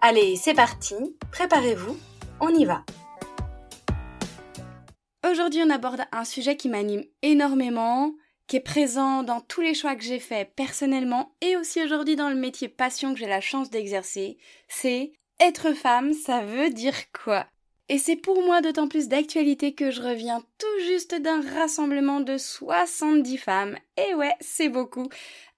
Allez, c'est parti, préparez-vous, on y va. Aujourd'hui, on aborde un sujet qui m'anime énormément, qui est présent dans tous les choix que j'ai faits personnellement et aussi aujourd'hui dans le métier passion que j'ai la chance d'exercer, c'est être femme, ça veut dire quoi? Et c'est pour moi d'autant plus d'actualité que je reviens tout juste d'un rassemblement de 70 femmes, et ouais, c'est beaucoup,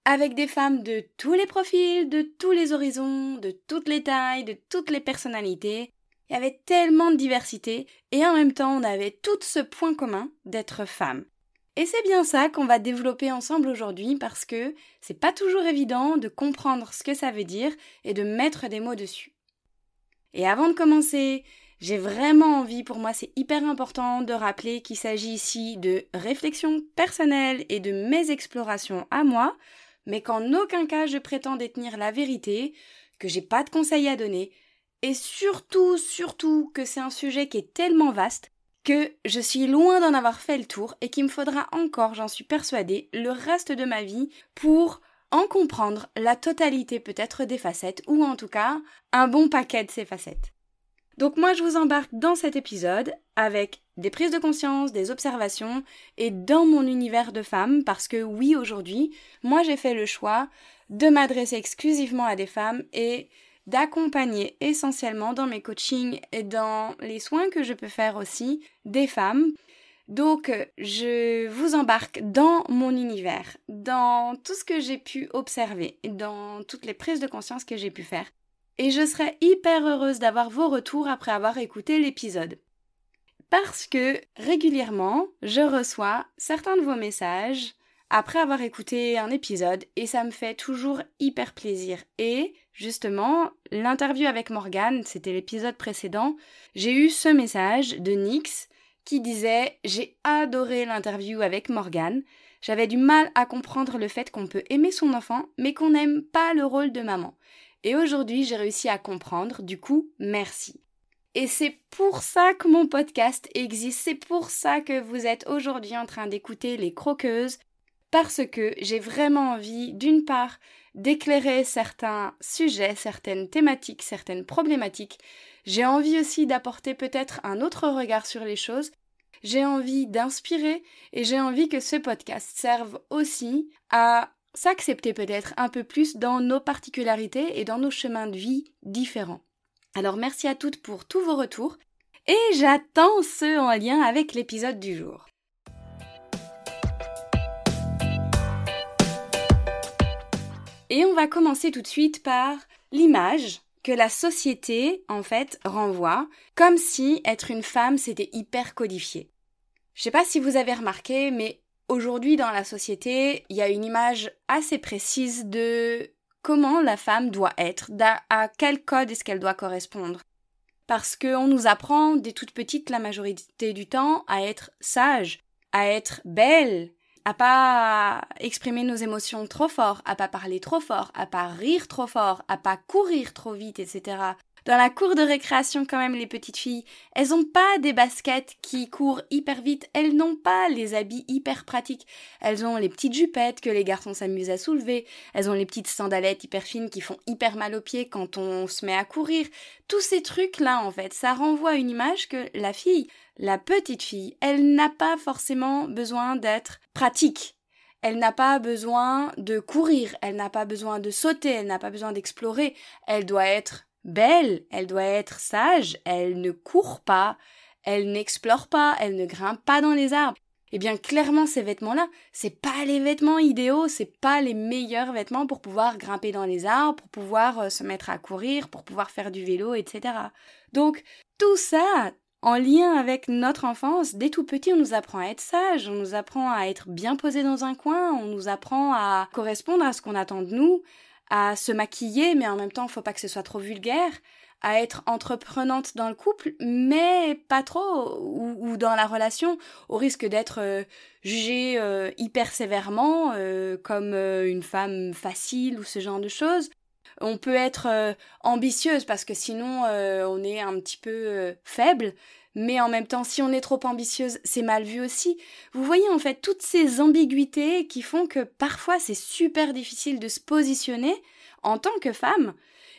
avec des femmes de tous les profils, de tous les horizons, de toutes les tailles, de toutes les personnalités. Il y avait tellement de diversité, et en même temps on avait tout ce point commun d'être femme. Et c'est bien ça qu'on va développer ensemble aujourd'hui parce que c'est pas toujours évident de comprendre ce que ça veut dire et de mettre des mots dessus. Et avant de commencer, j'ai vraiment envie, pour moi c'est hyper important de rappeler qu'il s'agit ici de réflexion personnelle et de mes explorations à moi, mais qu'en aucun cas je prétends détenir la vérité, que j'ai pas de conseils à donner, et surtout, surtout que c'est un sujet qui est tellement vaste que je suis loin d'en avoir fait le tour et qu'il me faudra encore, j'en suis persuadée, le reste de ma vie pour en comprendre la totalité peut-être des facettes, ou en tout cas un bon paquet de ces facettes. Donc moi je vous embarque dans cet épisode avec des prises de conscience, des observations et dans mon univers de femme parce que oui aujourd'hui, moi j'ai fait le choix de m'adresser exclusivement à des femmes et d'accompagner essentiellement dans mes coachings et dans les soins que je peux faire aussi des femmes. Donc je vous embarque dans mon univers, dans tout ce que j'ai pu observer, dans toutes les prises de conscience que j'ai pu faire et je serai hyper heureuse d'avoir vos retours après avoir écouté l'épisode. Parce que régulièrement, je reçois certains de vos messages après avoir écouté un épisode et ça me fait toujours hyper plaisir. Et justement, l'interview avec Morgane, c'était l'épisode précédent, j'ai eu ce message de Nix qui disait J'ai adoré l'interview avec Morgane. J'avais du mal à comprendre le fait qu'on peut aimer son enfant, mais qu'on n'aime pas le rôle de maman. Et aujourd'hui, j'ai réussi à comprendre, du coup, merci. Et c'est pour ça que mon podcast existe, c'est pour ça que vous êtes aujourd'hui en train d'écouter les croqueuses, parce que j'ai vraiment envie, d'une part, d'éclairer certains sujets, certaines thématiques, certaines problématiques. J'ai envie aussi d'apporter peut-être un autre regard sur les choses. J'ai envie d'inspirer et j'ai envie que ce podcast serve aussi à s'accepter peut-être un peu plus dans nos particularités et dans nos chemins de vie différents. Alors merci à toutes pour tous vos retours et j'attends ceux en lien avec l'épisode du jour. Et on va commencer tout de suite par l'image que la société, en fait, renvoie, comme si être une femme, c'était hyper codifié. Je sais pas si vous avez remarqué, mais Aujourd'hui, dans la société, il y a une image assez précise de comment la femme doit être, à quel code est-ce qu'elle doit correspondre. Parce qu'on nous apprend dès toute petite la majorité du temps à être sage, à être belle, à pas exprimer nos émotions trop fort, à pas parler trop fort, à pas rire trop fort, à pas courir trop vite, etc. Dans la cour de récréation, quand même, les petites filles, elles ont pas des baskets qui courent hyper vite, elles n'ont pas les habits hyper pratiques. Elles ont les petites jupettes que les garçons s'amusent à soulever, elles ont les petites sandalettes hyper fines qui font hyper mal aux pieds quand on se met à courir. Tous ces trucs-là, en fait, ça renvoie une image que la fille, la petite fille, elle n'a pas forcément besoin d'être pratique. Elle n'a pas besoin de courir, elle n'a pas besoin de sauter, elle n'a pas besoin d'explorer, elle doit être belle, elle doit être sage, elle ne court pas, elle n'explore pas, elle ne grimpe pas dans les arbres. Eh bien, clairement, ces vêtements-là, c'est pas les vêtements idéaux, c'est pas les meilleurs vêtements pour pouvoir grimper dans les arbres, pour pouvoir euh, se mettre à courir, pour pouvoir faire du vélo, etc. Donc, tout ça, en lien avec notre enfance, dès tout petit, on nous apprend à être sage, on nous apprend à être bien posé dans un coin, on nous apprend à correspondre à ce qu'on attend de nous, à se maquiller, mais en même temps, faut pas que ce soit trop vulgaire, à être entreprenante dans le couple, mais pas trop, ou, dans la relation, au risque d'être euh, jugée euh, hyper sévèrement, euh, comme une femme facile ou ce genre de choses. On peut être ambitieuse parce que sinon on est un petit peu faible, mais en même temps, si on est trop ambitieuse, c'est mal vu aussi. Vous voyez en fait toutes ces ambiguïtés qui font que parfois c'est super difficile de se positionner en tant que femme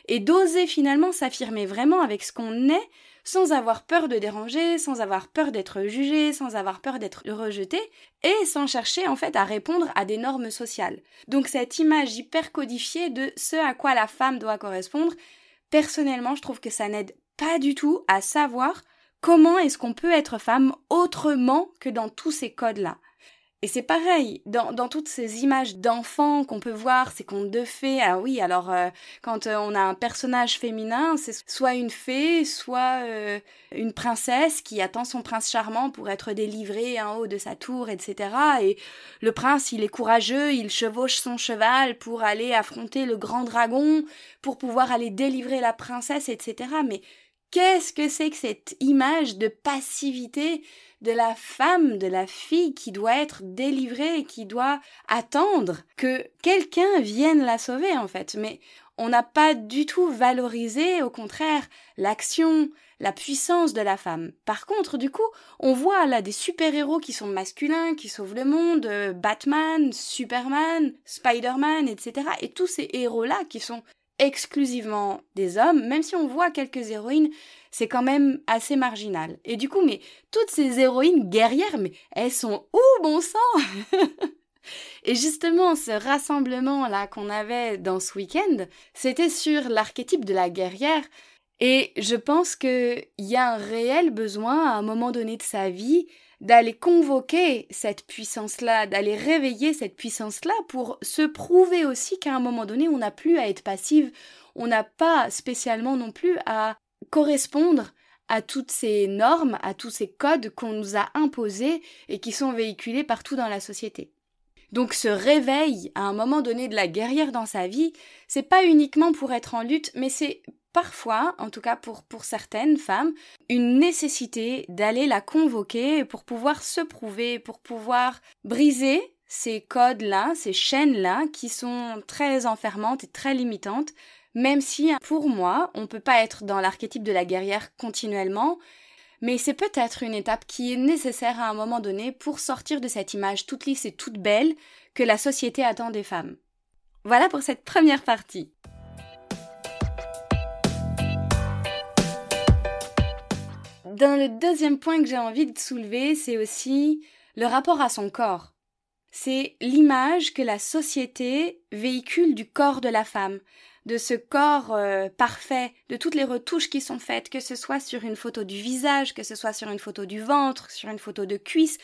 et d'oser finalement s'affirmer vraiment avec ce qu'on est sans avoir peur de déranger, sans avoir peur d'être jugé, sans avoir peur d'être rejeté, et sans chercher en fait à répondre à des normes sociales. Donc cette image hyper codifiée de ce à quoi la femme doit correspondre, personnellement je trouve que ça n'aide pas du tout à savoir comment est-ce qu'on peut être femme autrement que dans tous ces codes-là? Et c'est pareil, dans, toutes ces images d'enfants qu'on peut voir, ces contes de fées, ah oui, alors euh, quand euh, on a un personnage féminin, c'est soit une fée, soit euh, une princesse qui attend son prince charmant pour être délivré en haut de sa tour, etc. Et le prince, il est courageux, il chevauche son cheval pour aller affronter le grand dragon, pour pouvoir aller délivrer la princesse, etc. Mais qu'est-ce que c'est que cette image de passivité de la femme, de la fille qui doit être délivrée, qui doit attendre que quelqu'un vienne la sauver en fait? Mais on n'a pas du tout valorisé, au contraire, l'action, la puissance de la femme. Par contre, du coup, on voit là des super-héros qui sont masculins, qui sauvent le monde, euh, Batman, Superman, Spider-Man, etc. Et tous ces héros-là qui sont exclusivement des hommes, même si on voit quelques héroïnes, c'est quand même assez marginal. Et du coup, mais toutes ces héroïnes guerrières, mais elles sont où, bon sang Et justement, ce rassemblement-là qu'on avait dans ce week-end, c'était sur l'archétype de la guerrière. Et je pense qu'il y a un réel besoin, à un moment donné de sa vie, d'aller convoquer cette puissance-là, d'aller réveiller cette puissance-là pour se prouver aussi qu'à un moment donné, on n'a plus à être passive, on n'a pas spécialement non plus à correspondre à toutes ces normes, à tous ces codes qu'on nous a imposés et qui sont véhiculés partout dans la société. Donc ce réveil à un moment donné de la guerrière dans sa vie, c'est pas uniquement pour être en lutte, mais c'est parfois, en tout cas pour, pour certaines femmes, une nécessité d'aller la convoquer pour pouvoir se prouver, pour pouvoir briser ces codes-là, ces chaînes-là qui sont très enfermantes et très limitantes, même si pour moi, on peut pas être dans l'archétype de la guerrière continuellement, mais c'est peut-être une étape qui est nécessaire à un moment donné pour sortir de cette image toute lisse et toute belle que la société attend des femmes. Voilà pour cette première partie. Dans le deuxième point que j'ai envie de soulever, c'est aussi le rapport à son corps. C'est l'image que la société véhicule du corps de la femme, de ce corps euh, parfait, de toutes les retouches qui sont faites, que ce soit sur une photo du visage, que ce soit sur une photo du ventre, sur une photo de cuisse,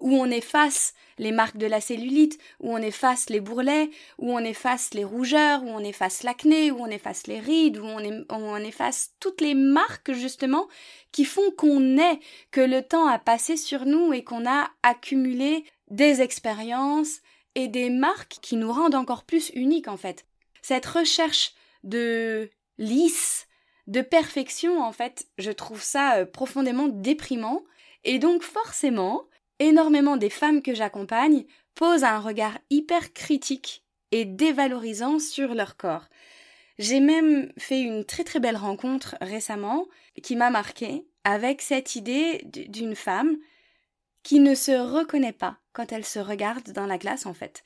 où on efface les marques de la cellulite, où on efface les bourrelets, où on efface les rougeurs, où on efface l'acné, où on efface les rides, où on, on efface toutes les marques justement qui font qu'on est, que le temps a passé sur nous et qu'on a accumulé des expériences et des marques qui nous rendent encore plus uniques en fait cette recherche de lisse, de perfection, en fait, je trouve ça euh, profondément déprimant. Et donc forcément, énormément des femmes que j'accompagne posent un regard hyper critique et dévalorisant sur leur corps. J'ai même fait une très très belle rencontre récemment qui m'a marquée avec cette idée d'une femme qui ne se reconnaît pas quand elle se regarde dans la glace en fait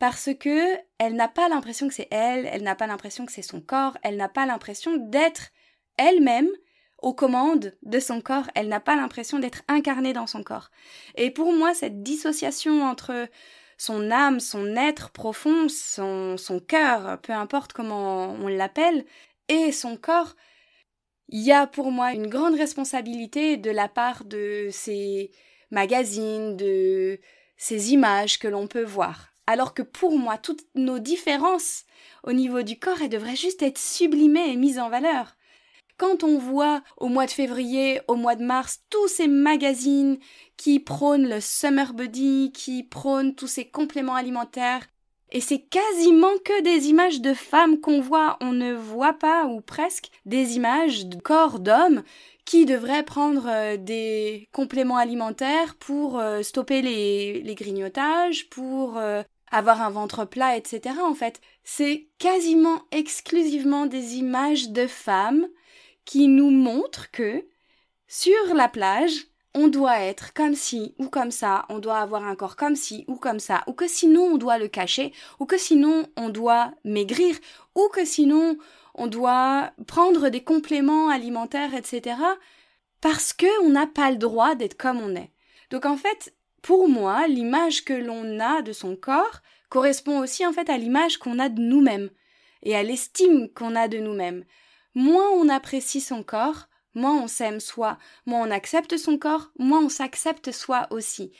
parce que elle n'a pas l'impression que c'est elle, elle n'a pas l'impression que c'est son corps, elle n'a pas l'impression d'être elle-même aux commandes de son corps, elle n'a pas l'impression d'être incarnée dans son corps. Et pour moi, cette dissociation entre son âme, son être profond, son, son cœur, peu importe comment on l'appelle, et son corps, il y a pour moi une grande responsabilité de la part de ces magazines, de ces images que l'on peut voir alors que pour moi, toutes nos différences au niveau du corps, elles devraient juste être sublimées et mises en valeur. Quand on voit au mois de février, au mois de mars, tous ces magazines qui prônent le summer body, qui prônent tous ces compléments alimentaires Et c'est quasiment que des images de femmes qu'on voit, on ne voit pas, ou presque, des images de corps d'hommes qui devraient prendre euh, des compléments alimentaires pour euh, stopper les, les, grignotages, pour euh, avoir un ventre plat, etc. En fait, c'est quasiment exclusivement des images de femmes qui nous montrent que sur la plage, on doit être comme ci ou comme ça, on doit avoir un corps comme ci ou comme ça, ou que sinon on doit le cacher, ou que sinon on doit maigrir, ou que sinon on doit prendre des compléments alimentaires, etc. parce que on n'a pas le droit d'être comme on est. Donc en fait, pour moi, l'image que l'on a de son corps correspond aussi en fait à l'image qu'on a de nous-mêmes et à l'estime qu'on a de nous-mêmes. Moins on apprécie son corps, moins on s'aime soi, moins on accepte son corps, moins on s'accepte soi aussi.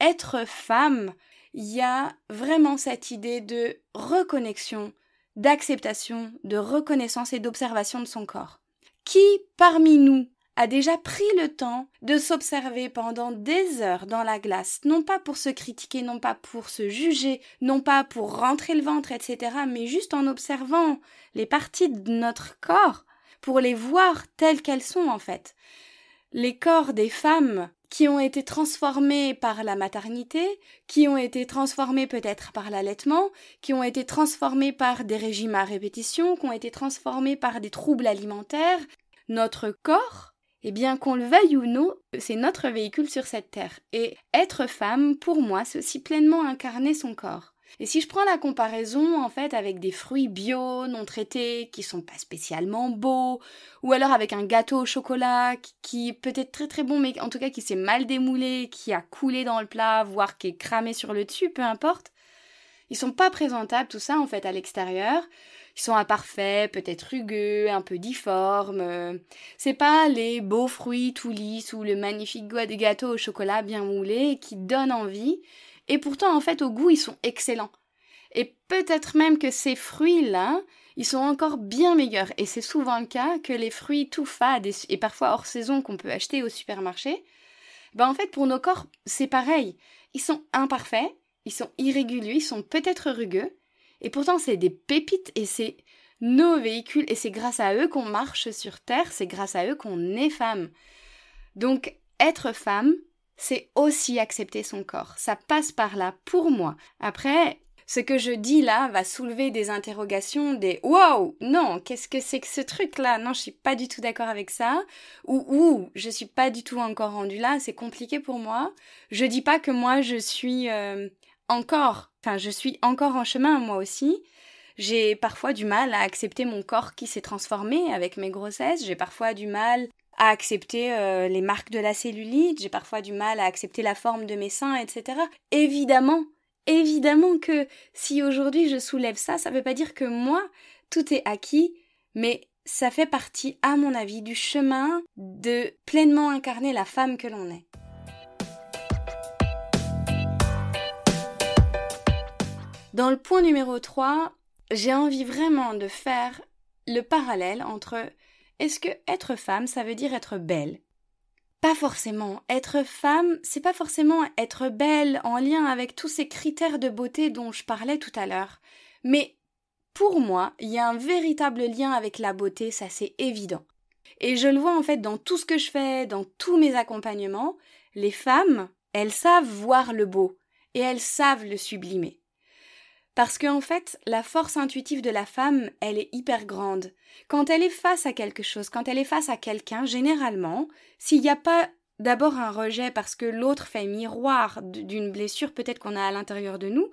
Être femme, il y a vraiment cette idée de reconnexion, d'acceptation, de reconnaissance et d'observation de son corps. Qui parmi nous a déjà pris le temps de s'observer pendant des heures dans la glace, non pas pour se critiquer, non pas pour se juger, non pas pour rentrer le ventre, etc., mais juste en observant les parties de notre corps pour les voir telles qu'elles sont en fait. Les corps des femmes qui ont été transformés par la maternité, qui ont été transformés peut-être par l'allaitement, qui ont été transformés par des régimes à répétition, qui ont été transformés par des troubles alimentaires. Notre corps, eh bien qu'on le veuille ou non, c'est notre véhicule sur cette terre. Et être femme, pour moi, c'est aussi pleinement incarner son corps. Et si je prends la comparaison en fait avec des fruits bio non traités qui sont pas spécialement beaux, ou alors avec un gâteau au chocolat qui, peut être très très bon mais en tout cas qui s'est mal démoulé, qui a coulé dans le plat, voire qui est cramé sur le dessus, peu importe, ils sont pas présentables tout ça en fait à l'extérieur. Ils sont imparfaits, peut-être rugueux, un peu difformes. C'est pas les beaux fruits tout lisses ou le magnifique gâteau au chocolat bien moulé qui donnent envie. Et pourtant, en fait, au goût, ils sont excellents. Et peut-être même que ces fruits-là, ils sont encore bien meilleurs. Et c'est souvent le cas que les fruits tout fades et, parfois hors saison qu'on peut acheter au supermarché, ben en fait, pour nos corps, c'est pareil. Ils sont imparfaits, ils sont irréguliers, ils sont peut-être rugueux. Et pourtant, c'est des pépites et c'est nos véhicules et c'est grâce à eux qu'on marche sur Terre, c'est grâce à eux qu'on est femme. Donc, être femme, c'est aussi accepter son corps. Ça passe par là pour moi. Après, ce que je dis là va soulever des interrogations, des wow, non, qu'est-ce que c'est que ce truc là Non, je suis pas du tout d'accord avec ça. Ou ou je suis pas du tout encore rendu là, c'est compliqué pour moi. Je dis pas que moi je suis euh, encore, enfin je suis encore en chemin moi aussi. J'ai parfois du mal à accepter mon corps qui s'est transformé avec mes grossesses. J'ai parfois du mal à accepter euh, les marques de la cellulite, j'ai parfois du mal à accepter la forme de mes seins, etc. Évidemment, évidemment que si aujourd'hui je soulève ça, ça ne veut pas dire que moi, tout est acquis, mais ça fait partie, à mon avis, du chemin de pleinement incarner la femme que l'on est. Dans le point numéro 3, j'ai envie vraiment de faire le parallèle entre est-ce que être femme, ça veut dire être belle? Pas forcément. Être femme, c'est pas forcément être belle en lien avec tous ces critères de beauté dont je parlais tout à l'heure. Mais pour moi, il y a un véritable lien avec la beauté, ça c'est évident. Et je le vois en fait dans tout ce que je fais, dans tous mes accompagnements, les femmes, elles savent voir le beau et elles savent le sublimer. Parce qu'en en fait, la force intuitive de la femme, elle est hyper grande. Quand elle est face à quelque chose, quand elle est face à quelqu'un, généralement, s'il n'y a pas d'abord un rejet parce que l'autre fait miroir d'une blessure peut-être qu'on a à l'intérieur de nous,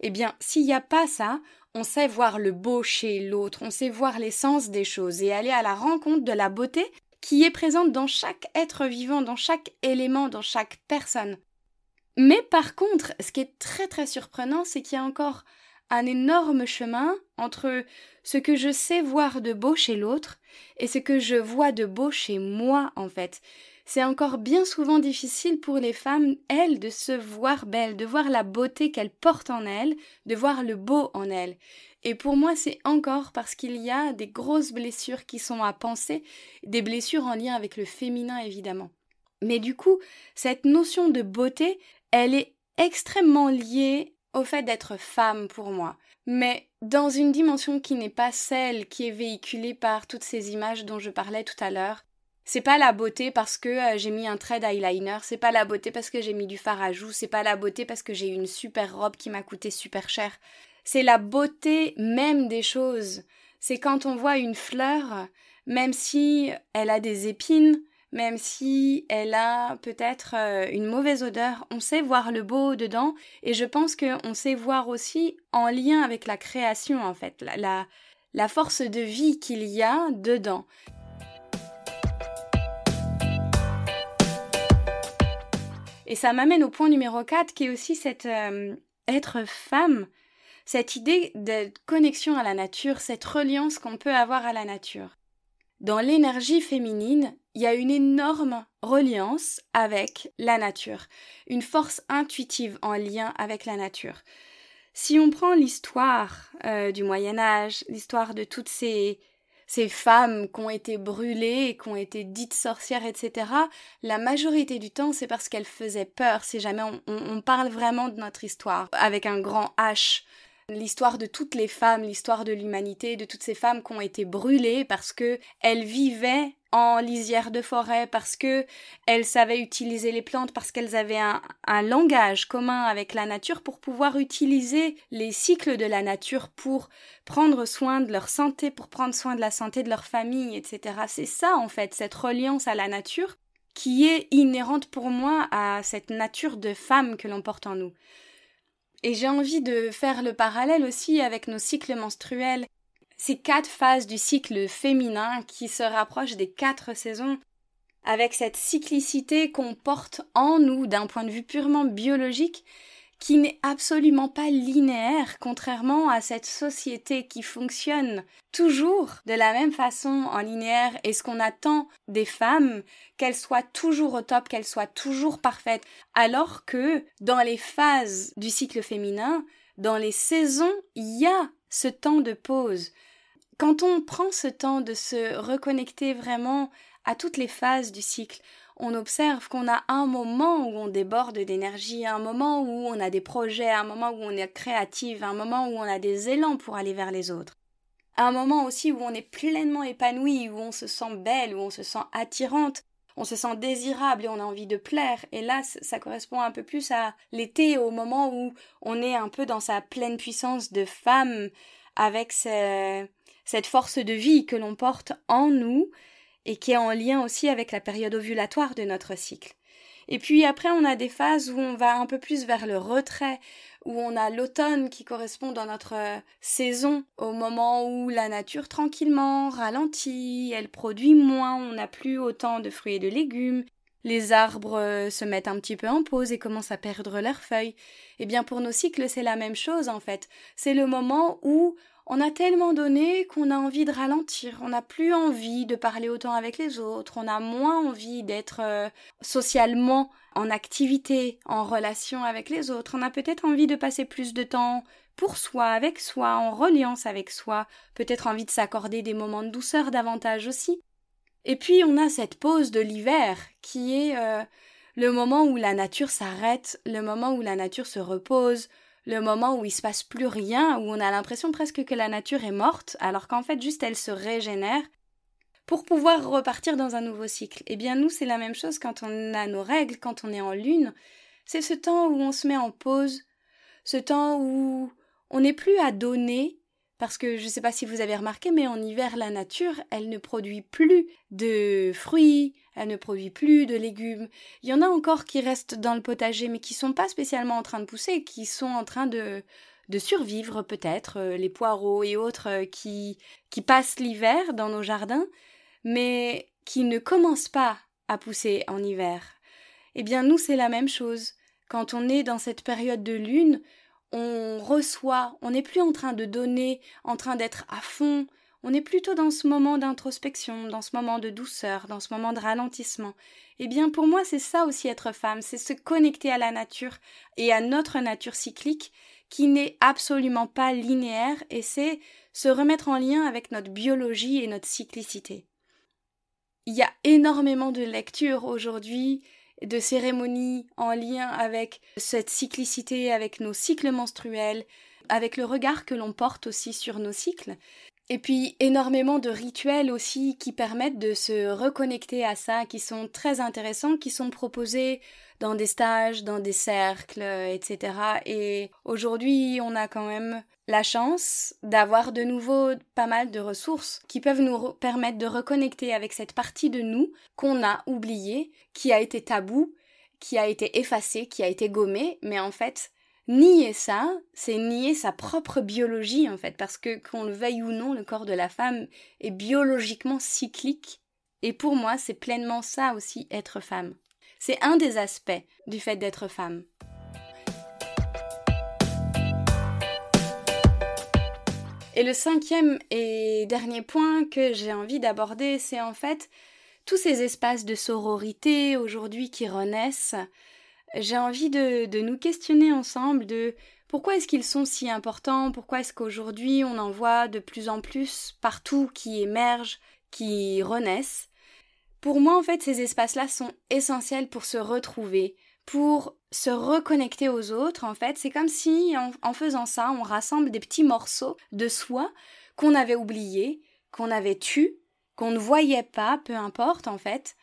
eh bien, s'il n'y a pas ça, on sait voir le beau chez l'autre, on sait voir l'essence des choses et aller à la rencontre de la beauté qui est présente dans chaque être vivant, dans chaque élément, dans chaque personne. Mais par contre, ce qui est très très surprenant, c'est qu'il y a encore un énorme chemin entre ce que je sais voir de beau chez l'autre et ce que je vois de beau chez moi en fait. C'est encore bien souvent difficile pour les femmes, elles, de se voir belles, de voir la beauté qu'elles portent en elles, de voir le beau en elles. Et pour moi, c'est encore parce qu'il y a des grosses blessures qui sont à penser, des blessures en lien avec le féminin évidemment. Mais du coup, cette notion de beauté, elle est extrêmement liée au fait d'être femme pour moi, mais dans une dimension qui n'est pas celle qui est véhiculée par toutes ces images dont je parlais tout à l'heure. C'est pas la beauté parce que euh, j'ai mis un trait d'eyeliner, c'est pas la beauté parce que j'ai mis du fard à joues, c'est pas la beauté parce que j'ai une super robe qui m'a coûté super cher. C'est la beauté même des choses. C'est quand on voit une fleur, même si elle a des épines, même si elle a peut-être euh, une mauvaise odeur, on sait voir le beau dedans et je pense qu'on sait voir aussi en lien avec la création en fait, la, force de vie qu'il y a dedans. Et ça m'amène au point numéro 4 qui est aussi cette euh, être femme, cette idée de connexion à la nature, cette reliance qu'on peut avoir à la nature. Dans l'énergie féminine, il y a une énorme reliance avec la nature, une force intuitive en lien avec la nature. Si on prend l'histoire euh, du Moyen Âge, l'histoire de toutes ces, ces femmes qui ont été brûlées, qui ont été dites sorcières, etc., la majorité du temps, c'est parce qu'elles faisaient peur, si jamais on parle vraiment de notre histoire, avec un grand H l'histoire de toutes les femmes, l'histoire de l'humanité, de toutes ces femmes qui ont été brûlées parce que elles vivaient en lisière de forêt, parce que elles savaient utiliser les plantes, parce qu'elles avaient un, un, langage commun avec la nature pour pouvoir utiliser les cycles de la nature pour prendre soin de leur santé, pour prendre soin de la santé de leur famille, etc. C'est ça en fait, cette reliance à la nature qui est inhérente pour moi à cette nature de femme que l'on porte en nous. Et j'ai envie de faire le parallèle aussi avec nos cycles menstruels. Ces quatre phases du cycle féminin qui se rapprochent des quatre saisons, avec cette cyclicité qu'on porte en nous d'un point de vue purement biologique, qui n'est absolument pas linéaire, contrairement à cette société qui fonctionne toujours de la même façon en linéaire et ce qu'on attend des femmes, qu'elles soient toujours au top, qu'elles soient toujours parfaites, alors que dans les phases du cycle féminin, dans les saisons, il y a ce temps de pause. Quand on prend ce temps de se reconnecter vraiment à toutes les phases du cycle, on observe qu'on a un moment où on déborde d'énergie, un moment où on a des projets, un moment où on est créative, un moment où on a des élans pour aller vers les autres. Un moment aussi où on est pleinement épanoui, où on se sent belle, où on se sent attirante, on se sent désirable et on a envie de plaire. Et là, ça correspond un peu plus à l'été, au moment où on est un peu dans sa pleine puissance de femme, avec cette force de vie que l'on porte en nous et qui est en lien aussi avec la période ovulatoire de notre cycle. Et puis après, on a des phases où on va un peu plus vers le retrait, où on a l'automne qui correspond dans notre euh, saison, au moment où la nature tranquillement ralentit, elle produit moins, on n'a plus autant de fruits et de légumes, les arbres euh, se mettent un petit peu en pause et commencent à perdre leurs feuilles. Eh bien pour nos cycles, c'est la même chose en fait. C'est le moment où on a tellement donné qu'on a envie de ralentir, on n'a plus envie de parler autant avec les autres, on a moins envie d'être euh, socialement en activité, en relation avec les autres, on a peut-être envie de passer plus de temps pour soi, avec soi, en reliance avec soi, peut-être envie de s'accorder des moments de douceur davantage aussi. Et puis on a cette pause de l'hiver qui est euh, le moment où la nature s'arrête, le moment où la nature se repose, le moment où il se passe plus rien, où on a l'impression presque que la nature est morte, alors qu'en fait juste elle se régénère, pour pouvoir repartir dans un nouveau cycle. Eh bien nous c'est la même chose quand on a nos règles, quand on est en lune, c'est ce temps où on se met en pause, ce temps où on n'est plus à donner, parce que je ne sais pas si vous avez remarqué, mais en hiver, la nature, elle ne produit plus de fruits, elle ne produit plus de légumes. Il y en a encore qui restent dans le potager, mais qui sont pas spécialement en train de pousser, qui sont en train de, de survivre peut-être, euh, les poireaux et autres euh, qui, qui passent l'hiver dans nos jardins, mais qui ne commencent pas à pousser en hiver. Eh bien, nous, c'est la même chose. Quand on est dans cette période de lune, on reçoit, on n'est plus en train de donner, en train d'être à fond, on est plutôt dans ce moment d'introspection, dans ce moment de douceur, dans ce moment de ralentissement. Eh bien pour moi c'est ça aussi être femme, c'est se connecter à la nature et à notre nature cyclique qui n'est absolument pas linéaire et c'est se remettre en lien avec notre biologie et notre cyclicité. Il y a énormément de lectures aujourd'hui de cérémonies en lien avec cette cyclicité, avec nos cycles menstruels, avec le regard que l'on porte aussi sur nos cycles. Et puis énormément de rituels aussi qui permettent de se reconnecter à ça, qui sont très intéressants, qui sont proposés dans des stages, dans des cercles, etc. Et aujourd'hui, on a quand même la chance d'avoir de nouveau pas mal de ressources qui peuvent nous permettre de reconnecter avec cette partie de nous qu'on a oubliée, qui a été tabou, qui a été effacée, qui a été gommée, mais en fait, nier ça, c'est nier sa propre biologie en fait, parce que qu'on le veuille ou non, le corps de la femme est biologiquement cyclique, et pour moi, c'est pleinement ça aussi être femme. C'est un des aspects du fait d'être femme. Et le cinquième et dernier point que j'ai envie d'aborder, c'est en fait tous ces espaces de sororité aujourd'hui qui renaissent. J'ai envie de, de, nous questionner ensemble de pourquoi est-ce qu'ils sont si importants, pourquoi est-ce qu'aujourd'hui on en voit de plus en plus partout qui émergent, qui renaissent. Pour moi, en fait, ces espaces-là sont essentiels pour se retrouver, pour se reconnecter aux autres, en fait. C'est comme si, en, faisant ça, on rassemble des petits morceaux de soi qu'on avait oubliés, qu'on avait tués, qu'on ne voyait pas, peu importe, en fait.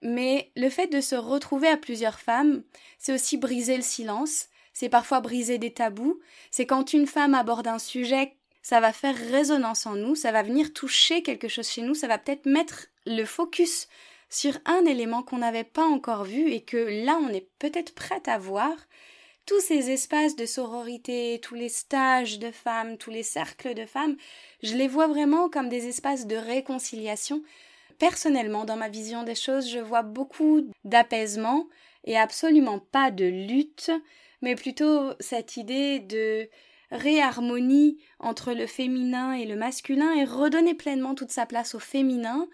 Mais le fait de se retrouver à plusieurs femmes, c'est aussi briser le silence, c'est parfois briser des tabous, c'est quand une femme aborde un sujet, ça va faire résonance en nous, ça va venir toucher quelque chose chez nous, ça va peut-être mettre le focus sur un élément qu'on n'avait pas encore vu et que là on est peut-être prête à voir, tous ces espaces de sororité, tous les stages de femmes, tous les cercles de femmes, je les vois vraiment comme des espaces de réconciliation. Personnellement, dans ma vision des choses, je vois beaucoup d'apaisement et absolument pas de lutte, mais plutôt cette idée de réharmonie entre le féminin et le masculin et redonner pleinement toute sa place au féminin,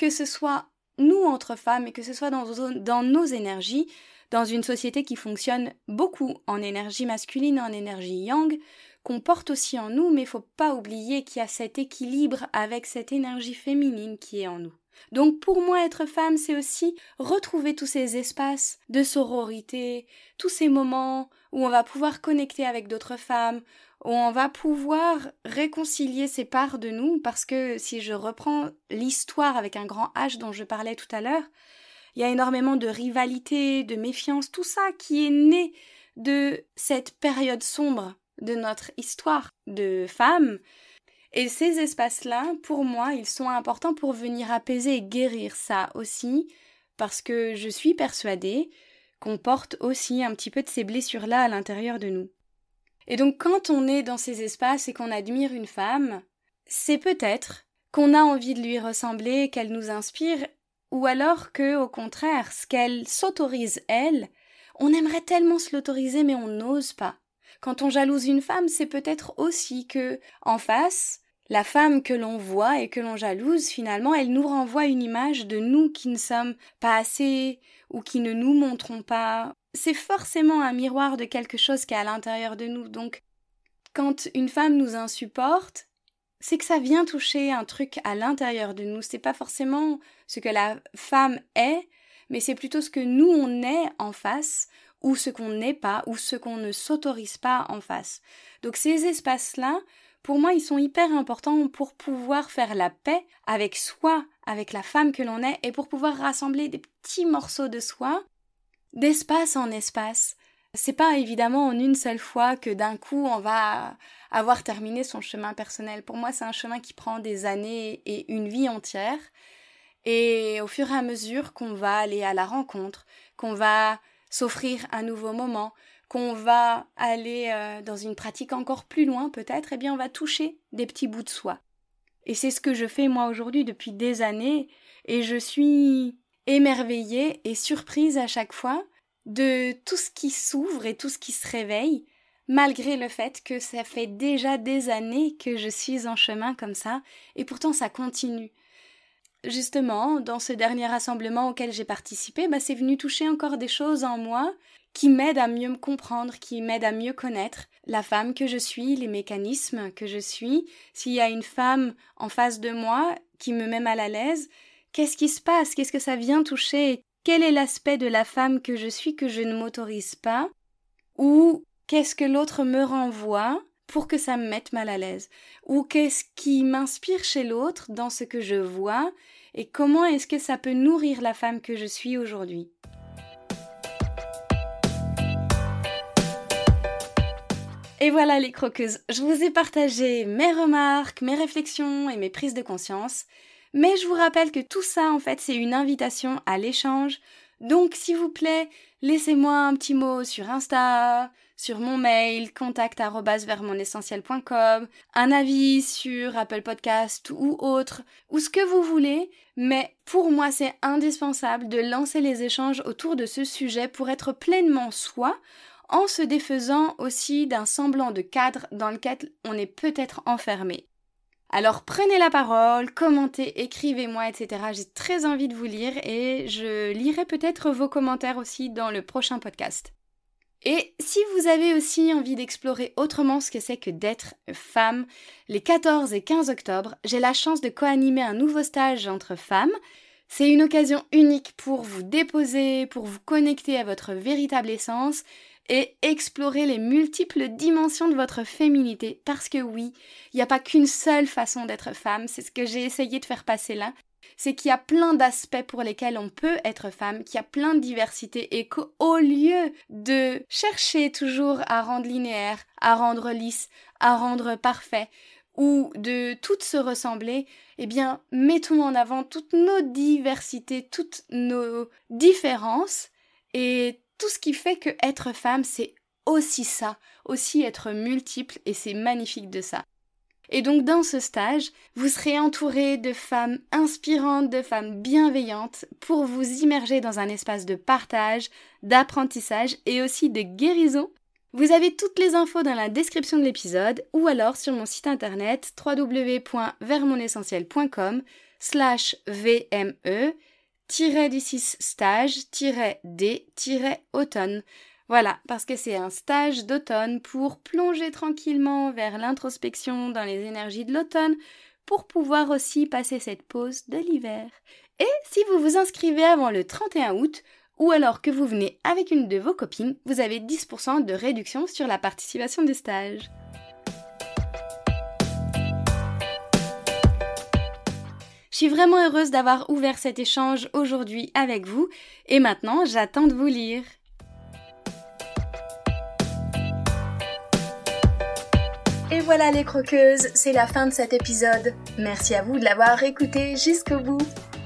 que ce soit nous entre femmes et que ce soit dans, nos énergies, dans une société qui fonctionne beaucoup en énergie masculine, en énergie yang, qu'on porte aussi en nous, mais il faut pas oublier qu'il y a cet équilibre avec cette énergie féminine qui est en nous. Donc pour moi être femme, c'est aussi retrouver tous ces espaces de sororité, tous ces moments où on va pouvoir connecter avec d'autres femmes, où on va pouvoir réconcilier ces parts de nous, parce que si je reprends l'histoire avec un grand H dont je parlais tout à l'heure, il y a énormément de rivalité, de méfiance, tout ça qui est né de cette période sombre de notre histoire de femmes. Et ces espaces-là, pour moi, ils sont importants pour venir apaiser et guérir ça aussi, parce que je suis persuadée qu'on porte aussi un petit peu de ces blessures-là à l'intérieur de nous. Et donc quand on est dans ces espaces et qu'on admire une femme, c'est peut-être qu'on a envie de lui ressembler, qu'elle nous inspire, ou alors que, au contraire, ce qu'elle s'autorise elle, on aimerait tellement se l'autoriser mais on n'ose pas. Quand on jalouse une femme, c'est peut-être aussi que, en face, la femme que l'on voit et que l'on jalouse, finalement, elle nous renvoie une image de nous qui ne sommes pas assez, ou qui ne nous montrons pas, c'est forcément un miroir de quelque chose qui est à l'intérieur de nous. Donc, quand une femme nous insupporte, c'est que ça vient toucher un truc à l'intérieur de nous. C'est pas forcément ce que la femme est, mais c'est plutôt ce que nous on est en face, ou ce qu'on n'est pas, ou ce qu'on ne s'autorise pas en face. Donc ces espaces-là, pour moi, ils sont hyper importants pour pouvoir faire la paix avec soi, avec la femme que l'on est, et pour pouvoir rassembler des petits morceaux de soi d'espace en espace. C'est pas évidemment en une seule fois que d'un coup on va avoir terminé son chemin personnel. Pour moi, c'est un chemin qui prend des années et une vie entière. Et au fur et à mesure qu'on va aller à la rencontre, qu'on va s'offrir un nouveau moment, qu'on va aller euh, dans une pratique encore plus loin peut-être, eh bien on va toucher des petits bouts de soi. Et c'est ce que je fais moi aujourd'hui depuis des années, et je suis émerveillée et surprise à chaque fois de tout ce qui s'ouvre et tout ce qui se réveille, malgré le fait que ça fait déjà des années que je suis en chemin comme ça, et pourtant ça continue. Justement, dans ce dernier rassemblement auquel j'ai participé, bah, c'est venu toucher encore des choses en moi qui m'aident à mieux me comprendre, qui m'aident à mieux connaître la femme que je suis, les mécanismes que je suis. S'il y a une femme en face de moi qui me met mal à l'aise, qu'est-ce qui se passe? Qu'est-ce que ça vient toucher? Quel est l'aspect de la femme que je suis que je ne m'autorise pas? Ou qu'est-ce que l'autre me renvoie pour que ça me mette mal à l'aise? Ou qu'est-ce qui m'inspire chez l'autre dans ce que je vois? Et comment est-ce que ça peut nourrir la femme que je suis aujourd'hui? Et voilà les croqueuses, je vous ai partagé mes remarques, mes réflexions et mes prises de conscience. Mais je vous rappelle que tout ça, en fait, c'est une invitation à l'échange. Donc, s'il vous plaît, laissez-moi un petit mot sur Insta, sur mon mail, contact.vermonessentiel.com, un avis sur Apple Podcast ou autre, ou ce que vous voulez. Mais pour moi, c'est indispensable de lancer les échanges autour de ce sujet pour être pleinement soi, en se défaisant aussi d'un semblant de cadre dans lequel on est peut-être enfermé. Alors prenez la parole, commentez, écrivez-moi, etc. J'ai très envie de vous lire et je lirai peut-être vos commentaires aussi dans le prochain podcast. Et si vous avez aussi envie d'explorer autrement ce que c'est que d'être femme, les 14 et 15 octobre, j'ai la chance de co-animer un nouveau stage entre femmes. C'est une occasion unique pour vous déposer, pour vous connecter à votre véritable essence et explorer les multiples dimensions de votre féminité. Parce que oui, il n'y a pas qu'une seule façon d'être femme, c'est ce que j'ai essayé de faire passer là. C'est qu'il y a plein d'aspects pour lesquels on peut être femme, qu'il y a plein de diversité et qu'au lieu de chercher toujours à rendre linéaire, à rendre lisse, à rendre parfait, ou de toutes se ressembler, eh bien, mettons en avant toutes nos diversités, toutes nos différences et tout ce qui fait que être femme, c'est aussi ça, aussi être multiple, et c'est magnifique de ça. Et donc dans ce stage, vous serez entouré de femmes inspirantes, de femmes bienveillantes pour vous immerger dans un espace de partage, d'apprentissage et aussi de guérison. Vous avez toutes les infos dans la description de l'épisode ou alors sur mon site internet www.vermonessentiel.com slash VME du 6 stage d automne. Voilà, parce que c'est un stage d'automne pour plonger tranquillement vers l'introspection dans les énergies de l'automne, pour pouvoir aussi passer cette pause de l'hiver. Et si vous vous inscrivez avant le 31 août, ou alors que vous venez avec une de vos copines, vous avez 10% de réduction sur la participation du stage. Je suis vraiment heureuse d'avoir ouvert cet échange aujourd'hui avec vous et maintenant j'attends de vous lire. Et voilà les croqueuses, c'est la fin de cet épisode. Merci à vous de l'avoir écouté jusqu'au bout.